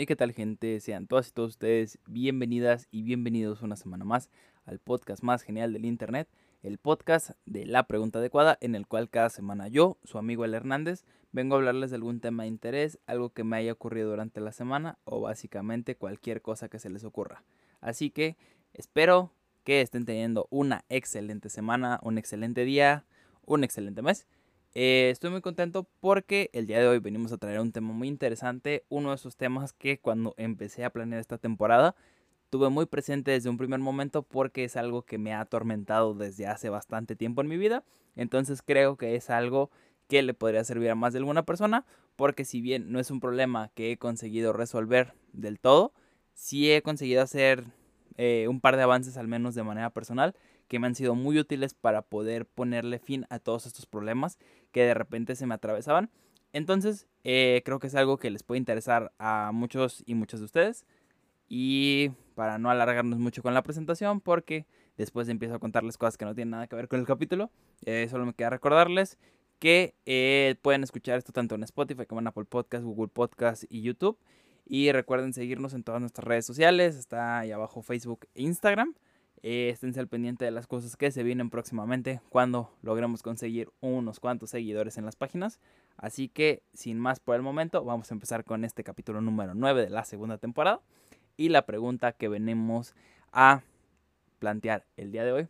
¿Y qué tal gente? Sean todas y todos ustedes bienvenidas y bienvenidos una semana más al podcast más genial del Internet, el podcast de la pregunta adecuada en el cual cada semana yo, su amigo El Hernández, vengo a hablarles de algún tema de interés, algo que me haya ocurrido durante la semana o básicamente cualquier cosa que se les ocurra. Así que espero que estén teniendo una excelente semana, un excelente día, un excelente mes eh, estoy muy contento porque el día de hoy venimos a traer un tema muy interesante, uno de esos temas que cuando empecé a planear esta temporada tuve muy presente desde un primer momento porque es algo que me ha atormentado desde hace bastante tiempo en mi vida, entonces creo que es algo que le podría servir a más de alguna persona porque si bien no es un problema que he conseguido resolver del todo, sí he conseguido hacer eh, un par de avances al menos de manera personal que me han sido muy útiles para poder ponerle fin a todos estos problemas que de repente se me atravesaban. Entonces, eh, creo que es algo que les puede interesar a muchos y muchas de ustedes. Y para no alargarnos mucho con la presentación, porque después empiezo a contarles cosas que no tienen nada que ver con el capítulo, eh, solo me queda recordarles que eh, pueden escuchar esto tanto en Spotify como en Apple Podcast, Google Podcast y YouTube. Y recuerden seguirnos en todas nuestras redes sociales, está ahí abajo Facebook e Instagram. Eh, esténse al pendiente de las cosas que se vienen próximamente cuando logremos conseguir unos cuantos seguidores en las páginas. Así que sin más por el momento, vamos a empezar con este capítulo número 9 de la segunda temporada. Y la pregunta que venimos a plantear el día de hoy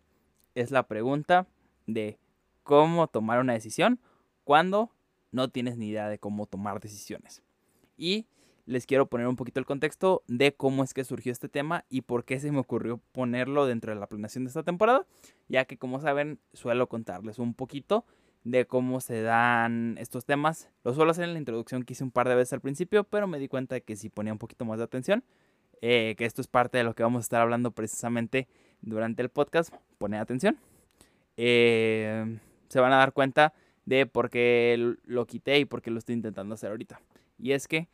es la pregunta de cómo tomar una decisión cuando no tienes ni idea de cómo tomar decisiones. Y les quiero poner un poquito el contexto de cómo es que surgió este tema y por qué se me ocurrió ponerlo dentro de la planeación de esta temporada, ya que como saben suelo contarles un poquito de cómo se dan estos temas. Lo suelo hacer en la introducción que hice un par de veces al principio, pero me di cuenta de que si ponía un poquito más de atención, eh, que esto es parte de lo que vamos a estar hablando precisamente durante el podcast, poner atención. Eh, se van a dar cuenta de por qué lo quité y por qué lo estoy intentando hacer ahorita. Y es que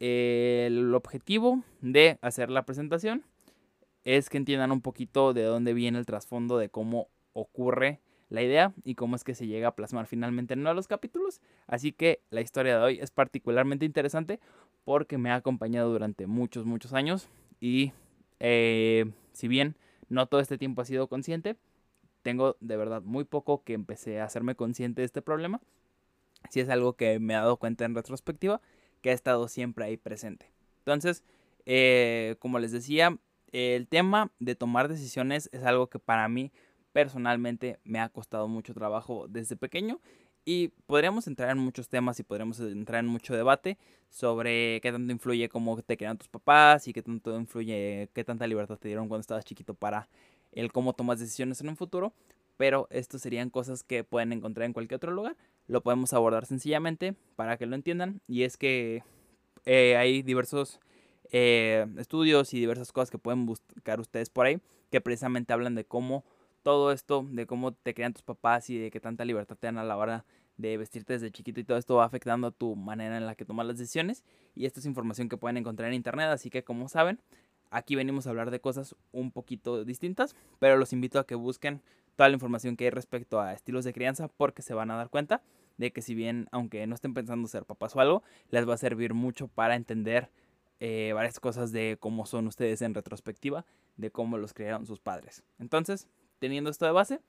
el objetivo de hacer la presentación es que entiendan un poquito de dónde viene el trasfondo de cómo ocurre la idea y cómo es que se llega a plasmar finalmente en uno de los capítulos. Así que la historia de hoy es particularmente interesante porque me ha acompañado durante muchos, muchos años y eh, si bien no todo este tiempo ha sido consciente, tengo de verdad muy poco que empecé a hacerme consciente de este problema. Si es algo que me he dado cuenta en retrospectiva que ha estado siempre ahí presente. Entonces, eh, como les decía, el tema de tomar decisiones es algo que para mí personalmente me ha costado mucho trabajo desde pequeño y podríamos entrar en muchos temas y podríamos entrar en mucho debate sobre qué tanto influye cómo te crean tus papás y qué tanto influye, qué tanta libertad te dieron cuando estabas chiquito para el cómo tomas decisiones en un futuro. Pero esto serían cosas que pueden encontrar en cualquier otro lugar lo podemos abordar sencillamente para que lo entiendan. Y es que eh, hay diversos eh, estudios y diversas cosas que pueden buscar ustedes por ahí que precisamente hablan de cómo todo esto, de cómo te crean tus papás y de qué tanta libertad te dan a la hora de vestirte desde chiquito y todo esto va afectando a tu manera en la que tomas las decisiones. Y esta es información que pueden encontrar en internet, así que como saben, aquí venimos a hablar de cosas un poquito distintas, pero los invito a que busquen toda la información que hay respecto a estilos de crianza porque se van a dar cuenta de que si bien, aunque no estén pensando ser papás o algo, les va a servir mucho para entender eh, varias cosas de cómo son ustedes en retrospectiva, de cómo los crearon sus padres. Entonces, teniendo esto de base,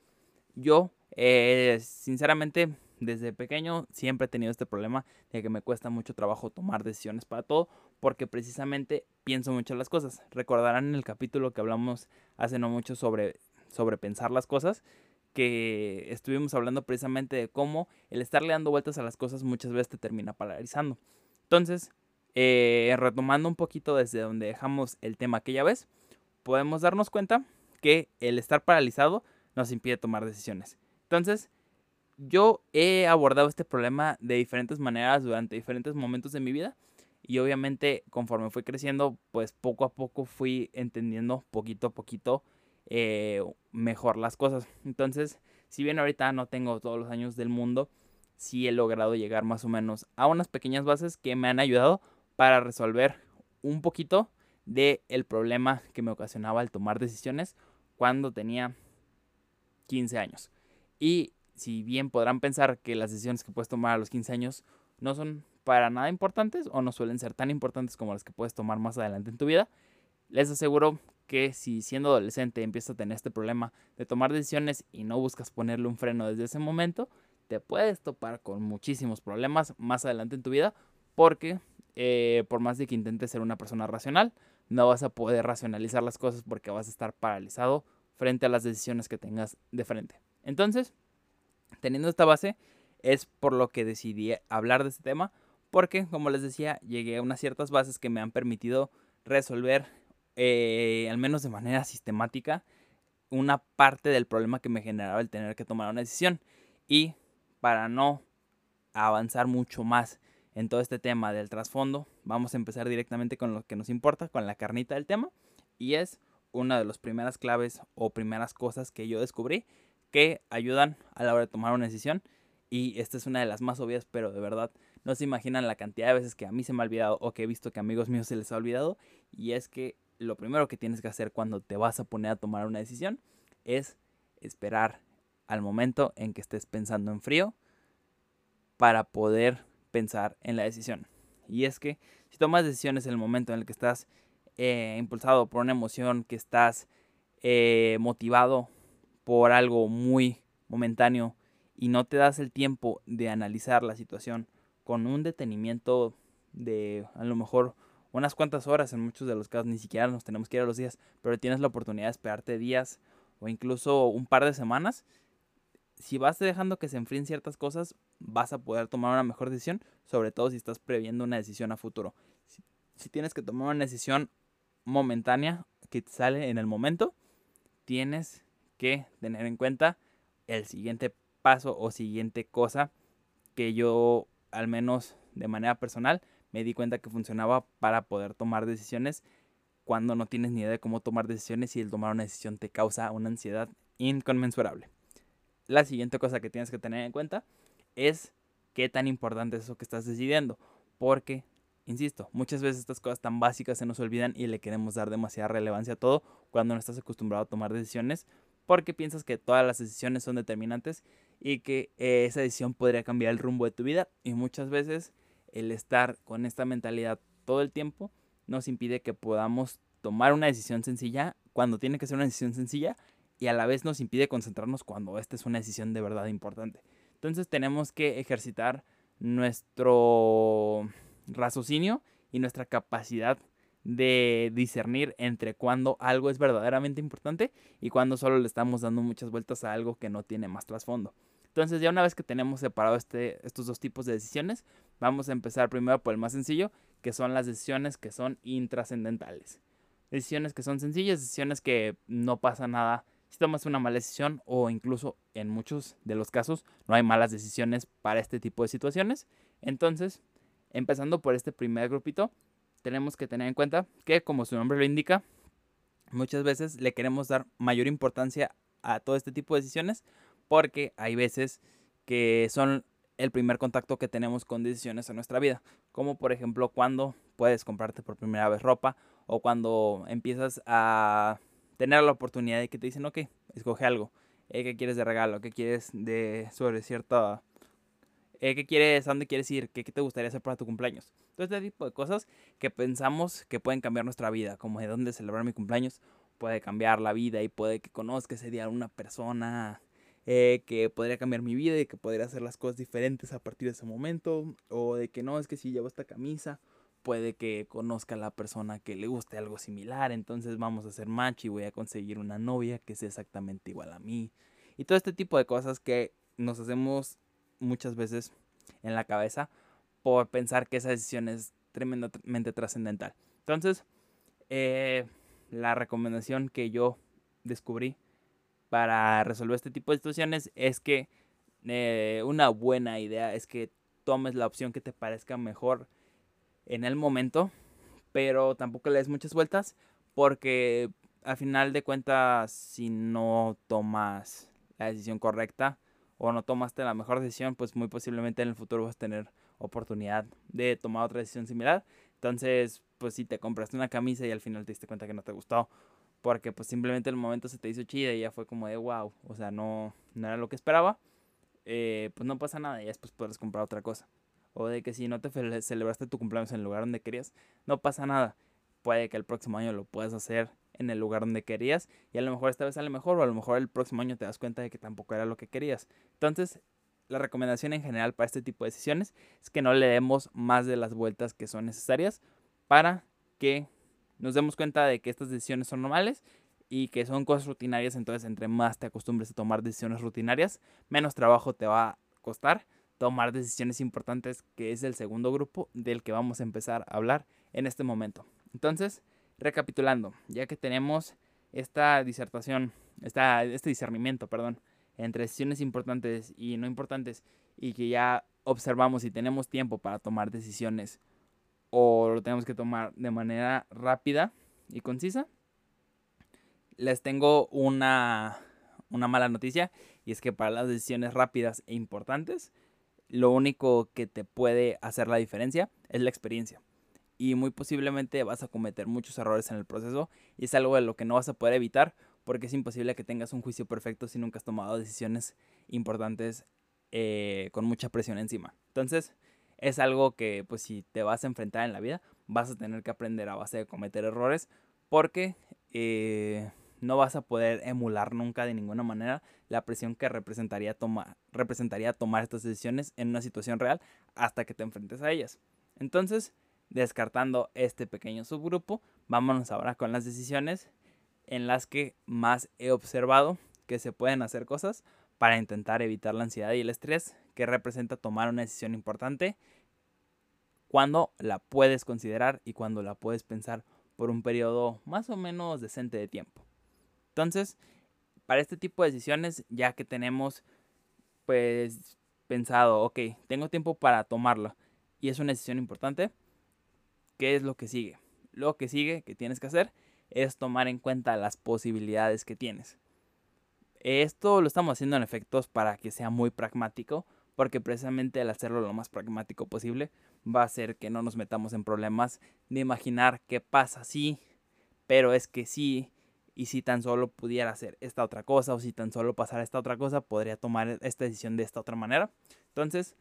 yo, eh, sinceramente, desde pequeño siempre he tenido este problema de que me cuesta mucho trabajo tomar decisiones para todo, porque precisamente pienso mucho en las cosas. Recordarán en el capítulo que hablamos hace no mucho sobre, sobre pensar las cosas, que estuvimos hablando precisamente de cómo el estarle dando vueltas a las cosas muchas veces te termina polarizando. Entonces, eh, retomando un poquito desde donde dejamos el tema aquella vez, podemos darnos cuenta que el estar paralizado nos impide tomar decisiones. Entonces, yo he abordado este problema de diferentes maneras durante diferentes momentos de mi vida y obviamente conforme fui creciendo, pues poco a poco fui entendiendo poquito a poquito eh, mejor las cosas. Entonces, si bien ahorita no tengo todos los años del mundo, sí he logrado llegar más o menos a unas pequeñas bases que me han ayudado para resolver un poquito de el problema que me ocasionaba el tomar decisiones cuando tenía 15 años. Y si bien podrán pensar que las decisiones que puedes tomar a los 15 años no son para nada importantes o no suelen ser tan importantes como las que puedes tomar más adelante en tu vida. Les aseguro que si siendo adolescente empiezas a tener este problema de tomar decisiones y no buscas ponerle un freno desde ese momento, te puedes topar con muchísimos problemas más adelante en tu vida porque eh, por más de que intentes ser una persona racional, no vas a poder racionalizar las cosas porque vas a estar paralizado frente a las decisiones que tengas de frente. Entonces, teniendo esta base, es por lo que decidí hablar de este tema, porque, como les decía, llegué a unas ciertas bases que me han permitido resolver, eh, al menos de manera sistemática, una parte del problema que me generaba el tener que tomar una decisión. Y para no avanzar mucho más en todo este tema del trasfondo, vamos a empezar directamente con lo que nos importa, con la carnita del tema, y es una de las primeras claves o primeras cosas que yo descubrí que ayudan a la hora de tomar una decisión, y esta es una de las más obvias, pero de verdad no se imaginan la cantidad de veces que a mí se me ha olvidado o que he visto que a amigos míos se les ha olvidado, y es que lo primero que tienes que hacer cuando te vas a poner a tomar una decisión es esperar al momento en que estés pensando en frío para poder pensar en la decisión. Y es que si tomas decisiones en el momento en el que estás eh, impulsado por una emoción, que estás eh, motivado por algo muy momentáneo y no te das el tiempo de analizar la situación con un detenimiento de a lo mejor unas cuantas horas, en muchos de los casos ni siquiera nos tenemos que ir a los días, pero tienes la oportunidad de esperarte días o incluso un par de semanas, si vas dejando que se enfríen ciertas cosas, vas a poder tomar una mejor decisión, sobre todo si estás previendo una decisión a futuro. Si, tienes que tomar una decisión momentánea que te sale en el momento, tienes que tener en cuenta el siguiente paso o siguiente cosa que yo, al menos de manera personal, me di cuenta que funcionaba para poder tomar decisiones cuando no tienes ni idea de cómo tomar decisiones y el tomar una decisión te causa una ansiedad inconmensurable la siguiente cosa que tienes que tener en cuenta es qué tan importante es eso que estás decidiendo. Porque, insisto, muchas veces estas cosas tan básicas se nos olvidan y le queremos dar demasiada relevancia a todo cuando no estás acostumbrado a tomar decisiones porque piensas que todas las decisiones son determinantes y que eh, esa decisión podría cambiar el rumbo de tu vida y muchas veces el estar con esta mentalidad todo el tiempo nos impide que podamos tomar una decisión sencilla cuando tiene que ser una decisión sencilla y a la vez nos impide concentrarnos cuando esta es una decisión de verdad importante. Entonces tenemos que ejercitar nuestro raciocinio y nuestra capacidad de discernir entre cuando algo es verdaderamente importante y cuando solo le estamos dando muchas vueltas a algo que no tiene más trasfondo. Entonces ya una vez que tenemos separado este, estos dos tipos de decisiones, vamos a empezar primero por el más sencillo, que son las decisiones que son intrascendentales. Decisiones que son sencillas, decisiones que no pasa nada si tomas una mala decisión o incluso en muchos de los casos no hay malas decisiones para este tipo de situaciones. Entonces, empezando por este primer grupito, tenemos que tener en cuenta que como su nombre lo indica, muchas veces le queremos dar mayor importancia a todo este tipo de decisiones porque hay veces que son el primer contacto que tenemos con decisiones en nuestra vida, como por ejemplo cuando puedes comprarte por primera vez ropa o cuando empiezas a tener la oportunidad de que te dicen, ok, escoge algo. Eh, ¿Qué quieres de regalo? ¿Qué quieres de sobre cierta... Eh, ¿Qué quieres? ¿A dónde quieres ir? ¿Qué, ¿Qué te gustaría hacer para tu cumpleaños? Todo este tipo de cosas que pensamos que pueden cambiar nuestra vida, como de dónde celebrar mi cumpleaños, puede cambiar la vida y puede que conozca ese día a una persona eh, que podría cambiar mi vida y que podría hacer las cosas diferentes a partir de ese momento, o de que no, es que si llevo esta camisa puede que conozca a la persona que le guste algo similar, entonces vamos a hacer match y voy a conseguir una novia que sea exactamente igual a mí. Y todo este tipo de cosas que nos hacemos muchas veces en la cabeza por pensar que esa decisión es tremendamente trascendental. Entonces, eh, la recomendación que yo descubrí para resolver este tipo de situaciones es que eh, una buena idea es que tomes la opción que te parezca mejor en el momento, pero tampoco le des muchas vueltas porque al final de cuentas si no tomas la decisión correcta o no tomaste la mejor decisión, pues muy posiblemente en el futuro vas a tener oportunidad de tomar otra decisión similar. Entonces, pues si te compraste una camisa y al final te diste cuenta que no te gustó, porque pues simplemente el momento se te hizo chida y ya fue como de wow, o sea, no, no era lo que esperaba, eh, pues no pasa nada y después puedes comprar otra cosa. o de que si no te celebraste tu cumpleaños en el lugar donde querías, no pasa nada. Puede que el próximo año lo puedas hacer en el lugar donde querías y a lo mejor esta vez sale mejor o a lo mejor el próximo año te das cuenta de que tampoco era lo que querías. Entonces, la recomendación en general para este tipo de decisiones es que no le demos más de las vueltas que son necesarias para que nos demos cuenta de que estas decisiones son normales y que son cosas rutinarias, entonces entre más te acostumbres a tomar decisiones rutinarias, menos trabajo te va a costar tomar decisiones importantes, que es el segundo grupo del que vamos a empezar a hablar en este momento. Entonces, recapitulando, ya que tenemos esta disertación, esta, este discernimiento, perdón, entre decisiones importantes y no importantes, y que ya observamos y tenemos tiempo para tomar decisiones o lo tenemos que tomar de manera rápida y concisa, les tengo una, una mala noticia y es que para las decisiones rápidas e importantes, lo único que te puede hacer la diferencia es la experiencia. Y muy posiblemente vas a cometer muchos errores en el proceso y es algo de lo que no vas a poder evitar porque es imposible que tengas un juicio perfecto si nunca has tomado decisiones importantes eh, con mucha presión encima. Entonces, es algo que pues si te vas a enfrentar en la vida, vas a tener que aprender a base de cometer errores porque eh, no vas a poder emular nunca de ninguna manera la presión que representaría, representaría tomar estas decisiones en una situación real hasta que te enfrentes a ellas. Entonces, descartando este pequeño subgrupo, vámonos ahora con las decisiones en las que más he observado que se pueden hacer cosas para intentar evitar la ansiedad y el estrés que representa tomar una decisión importante cuando la puedes considerar y cuando la puedes pensar por un periodo más o menos decente de tiempo. Entonces, para este tipo de decisiones, ya que tenemos pues pensado, ok, tengo tiempo para tomarlo y es una decisión importante, ¿qué es lo que sigue? Lo que sigue que tienes que hacer es tomar en cuenta las posibilidades que tienes. Esto lo estamos haciendo en efectos para que sea muy pragmático, porque precisamente al hacerlo lo más pragmático posible va a hacer que no nos metamos en problemas de imaginar qué pasa si, pero es que sí, y si tan solo pudiera hacer esta otra cosa o si tan solo pasara esta otra cosa, podría tomar esta decisión de esta otra manera. Entonces,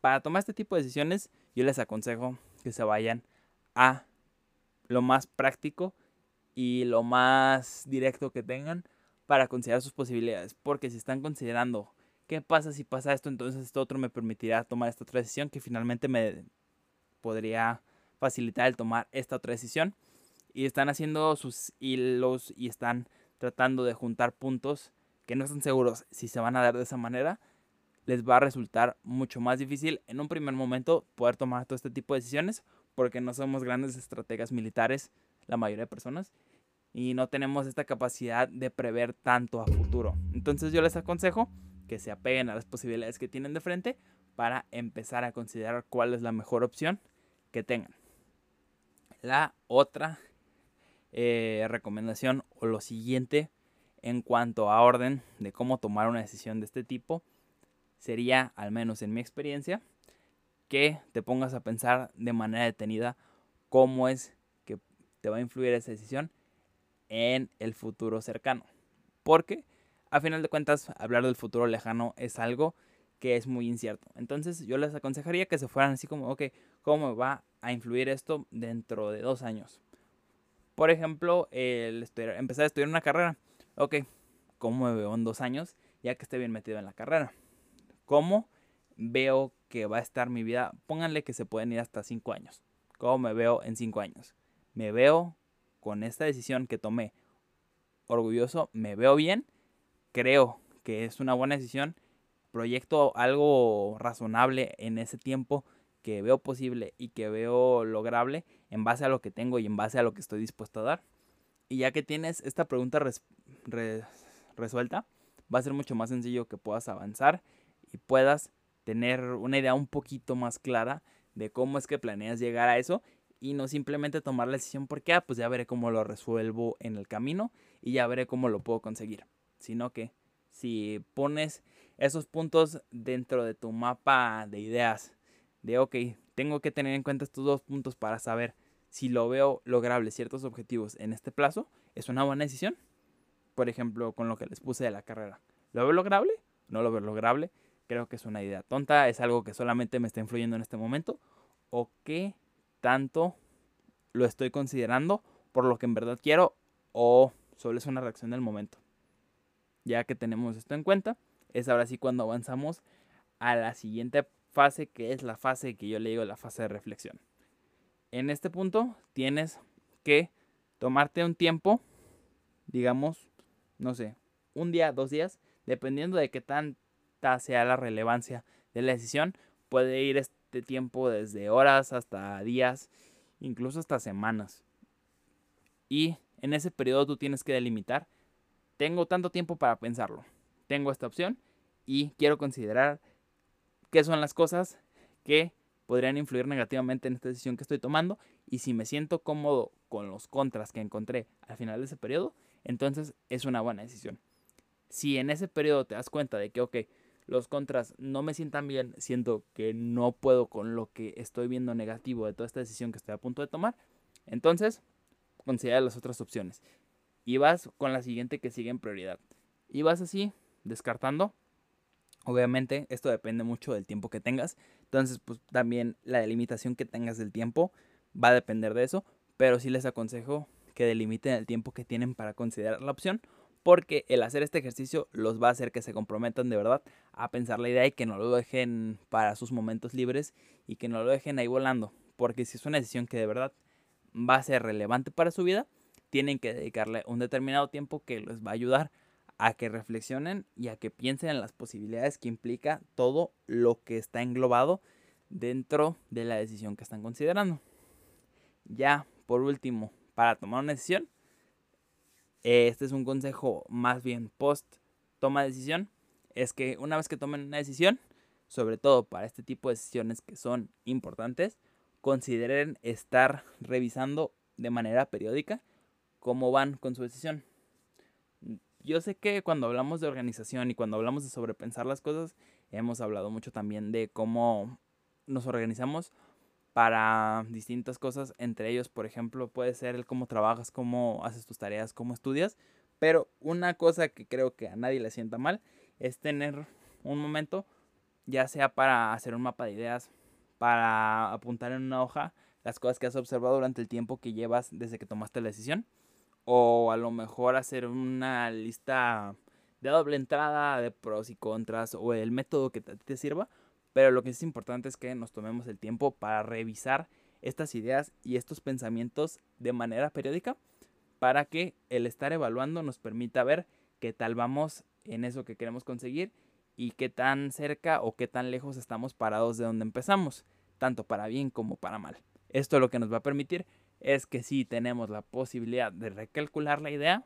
para tomar este tipo de decisiones, yo les aconsejo que se vayan a lo más práctico y lo más directo que tengan para considerar sus posibilidades. Porque si están considerando qué pasa si pasa esto, entonces esto otro me permitirá tomar esta otra decisión que finalmente me podría facilitar el tomar esta otra decisión y están haciendo sus hilos y están tratando de juntar puntos que no están seguros si se van a dar de esa manera, les va a resultar mucho más difícil en un primer momento poder tomar todo este tipo de decisiones porque no somos grandes estrategas militares, la mayoría de personas, y no tenemos esta capacidad de prever tanto a futuro. Entonces yo les aconsejo que se apeguen a las posibilidades que tienen de frente para empezar a considerar cuál es la mejor opción que tengan. La otra eh, recomendación o lo siguiente en cuanto a orden de cómo tomar una decisión de este tipo sería, al menos en mi experiencia, que te pongas a pensar de manera detenida cómo es que te va a influir esa decisión en el futuro cercano. Porque, a final de cuentas, hablar del futuro lejano es algo que es muy incierto. Entonces yo les aconsejaría que se fueran así como, ok, ¿cómo va a influir esto dentro de dos años? Por ejemplo, el empezar a estudiar una carrera. Ok, ¿cómo me veo en dos años ya que esté bien metido en la carrera? ¿Cómo veo que va a estar mi vida? Pónganle que se pueden ir hasta cinco años. ¿Cómo me veo en cinco años? Me veo con esta decisión que tomé orgulloso, me veo bien, creo que es una buena decisión, proyecto algo razonable en ese tiempo que veo posible y que veo lograble en base a lo que tengo y en base a lo que estoy dispuesto a dar. Y ya que tienes esta pregunta resuelta, va a ser mucho más sencillo que puedas avanzar y puedas tener una idea un poquito más clara de cómo es que planeas llegar a eso y no simplemente tomar la decisión porque, ah, pues ya veré cómo lo resuelvo en el camino y ya veré cómo lo puedo conseguir. Sino que si pones esos puntos dentro de tu mapa de ideas de, ok, tengo que tener en cuenta estos dos puntos para saber si lo veo lograble ciertos objetivos en este plazo, es una buena decisión. Por ejemplo, con lo que les puse de la carrera. ¿Lo veo lograble? ¿No lo veo lograble? creo que es una idea tonta, es algo que solamente me está influyendo en este momento, o qué tanto lo estoy considerando por lo que en verdad quiero, o solo es una reacción del momento. Ya que tenemos esto en cuenta, es ahora sí cuando avanzamos a la siguiente fase, que es la fase que yo le digo la fase de reflexión. En este punto tienes que tomarte un tiempo, digamos, no sé, un día, dos días, dependiendo de qué tanta sea la relevancia de la decisión, puede ir tiempo desde horas hasta días, incluso hasta semanas. Y en ese periodo tú tienes que delimitar, tengo tanto tiempo para pensarlo, tengo esta opción y quiero considerar qué son las cosas que podrían influir negativamente en esta decisión que estoy tomando y si me siento cómodo con los contras que encontré al final de ese periodo, entonces es una buena decisión. Si en ese periodo te das cuenta de que, ok, los contras no me sientan bien, siento que no puedo con lo que estoy viendo negativo de toda esta decisión que estoy a punto de tomar, entonces considera las otras opciones. Y vas con la siguiente que sigue en prioridad. Y vas así, descartando. Obviamente, esto depende mucho del tiempo que tengas. Entonces, pues también la delimitación que tengas del tiempo va a depender de eso. Pero sí les aconsejo que delimiten el tiempo que tienen para considerar la opción porque el hacer este ejercicio los va a hacer que se comprometan de verdad a pensar la idea y que no lo dejen para sus momentos libres y que no lo dejen ahí volando, porque si es una decisión que de verdad va a ser relevante para su vida, tienen que dedicarle un determinado tiempo que les va a ayudar a que reflexionen y a que piensen en las posibilidades que implica todo lo que está englobado dentro de la decisión que están considerando. Ya, por último, para tomar una decisión, este es un consejo más bien post toma de decisión. Es que una vez que tomen una decisión, sobre todo para este tipo de decisiones que son importantes, consideren estar revisando de manera periódica cómo van con su decisión. Yo sé que cuando hablamos de organización y cuando hablamos de sobrepensar las cosas, hemos hablado mucho también de cómo nos organizamos para distintas cosas. Entre ellos, por ejemplo, puede ser el cómo trabajas, cómo haces tus tareas, cómo estudias. Pero una cosa que creo que a nadie le sienta mal es tener un momento, ya sea para hacer un mapa de ideas, para apuntar en una hoja las cosas que has observado durante el tiempo que llevas desde que tomaste la decisión. O a lo mejor hacer una lista de doble entrada de pros y contras o el método que te sirva pero lo que es importante es que nos tomemos el tiempo para revisar estas ideas y estos pensamientos de manera periódica para que el estar evaluando nos permita ver qué tal vamos en eso que queremos conseguir y qué tan cerca o qué tan lejos estamos parados de donde empezamos, tanto para bien como para mal. Esto lo que nos va a permitir es que si tenemos la posibilidad de recalcular la idea,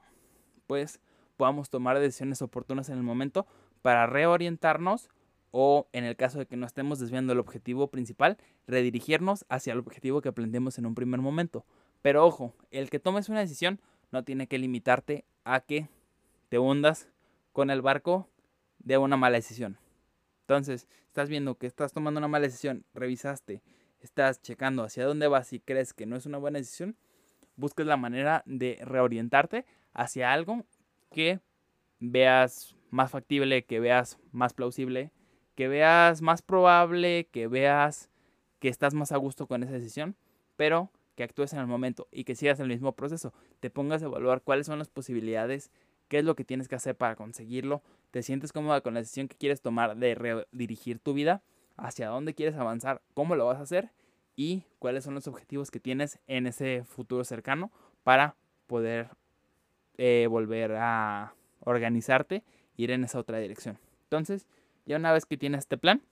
pues podamos tomar decisiones oportunas en el momento para reorientarnos o en el caso de que no estemos desviando el objetivo principal, redirigirnos hacia el objetivo que planteemos en un primer momento. Pero ojo, el que tomes una decisión no tiene que limitarte a que te hundas con el barco de una mala decisión. Entonces, estás viendo que estás tomando una mala decisión, revisaste, estás checando hacia dónde vas y crees que no es una buena decisión, busques la manera de reorientarte hacia algo que veas más factible, que veas más plausible que veas más probable, que veas que estás más a gusto con esa decisión, pero que actúes en el momento y que sigas el mismo proceso. Te pongas a evaluar cuáles son las posibilidades, qué es lo que tienes que hacer para conseguirlo, te sientes cómoda con la decisión que quieres tomar de redirigir tu vida, hacia dónde quieres avanzar, cómo lo vas a hacer y cuáles son los objetivos que tienes en ese futuro cercano para poder eh, volver a organizarte, ir en esa otra dirección. Entonces, ya una vez que tienes este plan,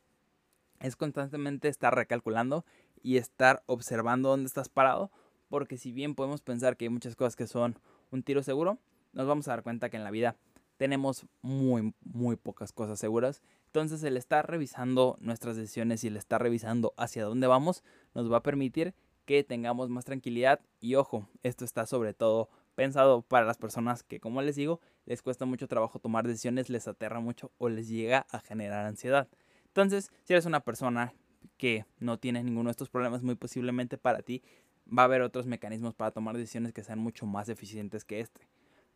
es constantemente estar recalculando y estar observando dónde estás parado, porque si bien podemos pensar que hay muchas cosas que son un tiro seguro, nos vamos a dar cuenta que en la vida tenemos muy, muy pocas cosas seguras. Entonces el estar revisando nuestras decisiones y el estar revisando hacia dónde vamos nos va a permitir que tengamos más tranquilidad y ojo, esto está sobre todo pensado para las personas que, como les digo, les cuesta mucho trabajo tomar decisiones, les aterra mucho o les llega a generar ansiedad. Entonces, si eres una persona que no tiene ninguno de estos problemas, muy posiblemente para ti va a haber otros mecanismos para tomar decisiones que sean mucho más eficientes que este.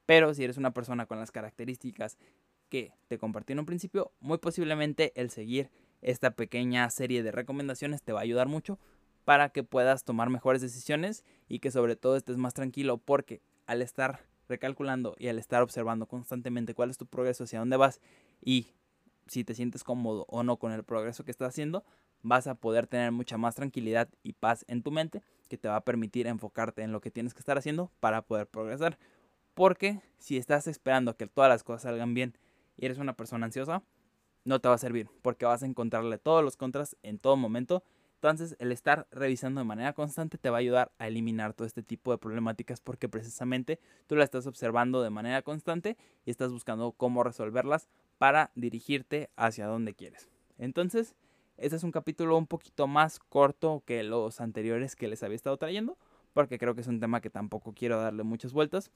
Pero si eres una persona con las características que te compartí en un principio, muy posiblemente el seguir esta pequeña serie de recomendaciones te va a ayudar mucho para que puedas tomar mejores decisiones y que sobre todo estés más tranquilo porque al estar recalculando y al estar observando constantemente cuál es tu progreso, hacia dónde vas y si te sientes cómodo o no con el progreso que estás haciendo, vas a poder tener mucha más tranquilidad y paz en tu mente que te va a permitir enfocarte en lo que tienes que estar haciendo para poder progresar. Porque si estás esperando que todas las cosas salgan bien y eres una persona ansiosa, no te va a servir porque vas a encontrarle todos los contras en todo momento. Entonces el estar revisando de manera constante te va a ayudar a eliminar todo este tipo de problemáticas porque precisamente tú la estás observando de manera constante y estás buscando cómo resolverlas para dirigirte hacia donde quieres. Entonces, este es un capítulo un poquito más corto que los anteriores que les había estado trayendo, porque creo que es un tema que tampoco quiero darle muchas vueltas,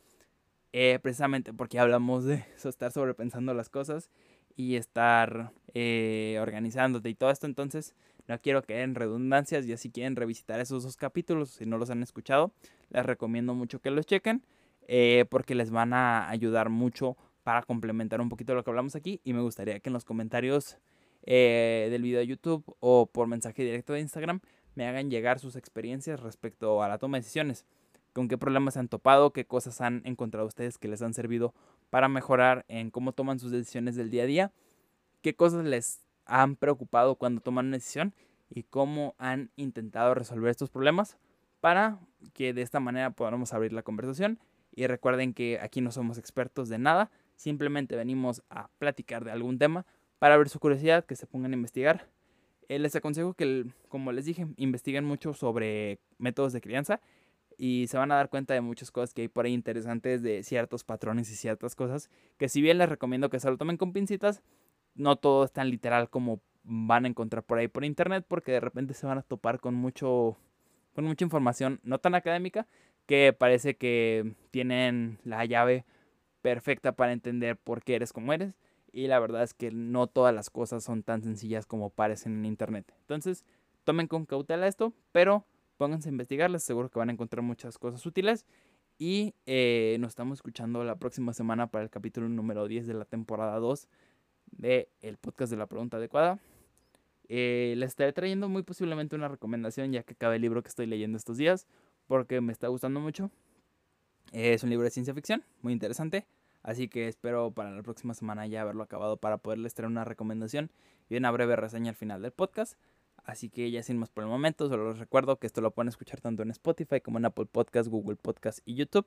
eh, precisamente porque hablamos de estar sobrepensando las cosas y estar eh, organizándote y todo esto, entonces no quiero caer en redundancias y así quieren revisitar esos dos capítulos, si no los han escuchado, les recomiendo mucho que los chequen, eh, porque les van a ayudar mucho para complementar un poquito lo que hablamos aquí y me gustaría que en los comentarios eh, del video de YouTube o por mensaje directo de Instagram me hagan llegar sus experiencias respecto a la toma de decisiones. Con qué problemas se han topado, qué cosas han encontrado ustedes que les han servido para mejorar en cómo toman sus decisiones del día a día, qué cosas les han preocupado cuando toman una decisión y cómo han intentado resolver estos problemas para que de esta manera podamos abrir la conversación. Y recuerden que aquí no somos expertos de nada, Simplemente venimos a platicar de algún tema para ver su curiosidad, que se pongan a investigar. Eh, les aconsejo que, como les dije, investiguen mucho sobre métodos de crianza y se van a dar cuenta de muchas cosas que hay por ahí interesantes de ciertos patrones y ciertas cosas que si bien les recomiendo que se lo tomen con pincitas, no todo es tan literal como van a encontrar por ahí por internet porque de repente se van a topar con mucho con mucha información no tan académica que parece que tienen la llave perfecta para entender por qué eres como eres. Y la verdad es que no todas las cosas son tan sencillas como parecen en internet. Entonces, tomen con cautela esto, pero pónganse a investigarles. Seguro que van a encontrar muchas cosas útiles. Y eh, nos estamos escuchando la próxima semana para el capítulo número 10 de la temporada 2 del el podcast de la pregunta adecuada. Eh, les estaré trayendo muy posiblemente una recomendación ya que acaba el libro que estoy leyendo estos días porque me está gustando mucho. Es un libro de ciencia ficción, muy interesante. Así que espero para la próxima semana ya haberlo acabado para poderles traer una recomendación y una breve reseña al final del podcast. Así que ya sin por el momento, solo les recuerdo que esto lo pueden escuchar tanto en Spotify como en Apple Podcast, Google Podcast y YouTube.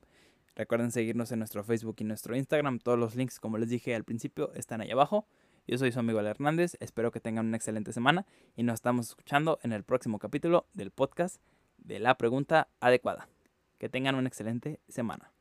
Recuerden seguirnos en nuestro Facebook y nuestro Instagram. Todos los links, como les dije al principio, están ahí abajo. Yo soy su amigo Ale Hernández. Espero que tengan una excelente semana y nos estamos escuchando en el próximo capítulo del podcast de la pregunta adecuada. Que tengan una excelente semana.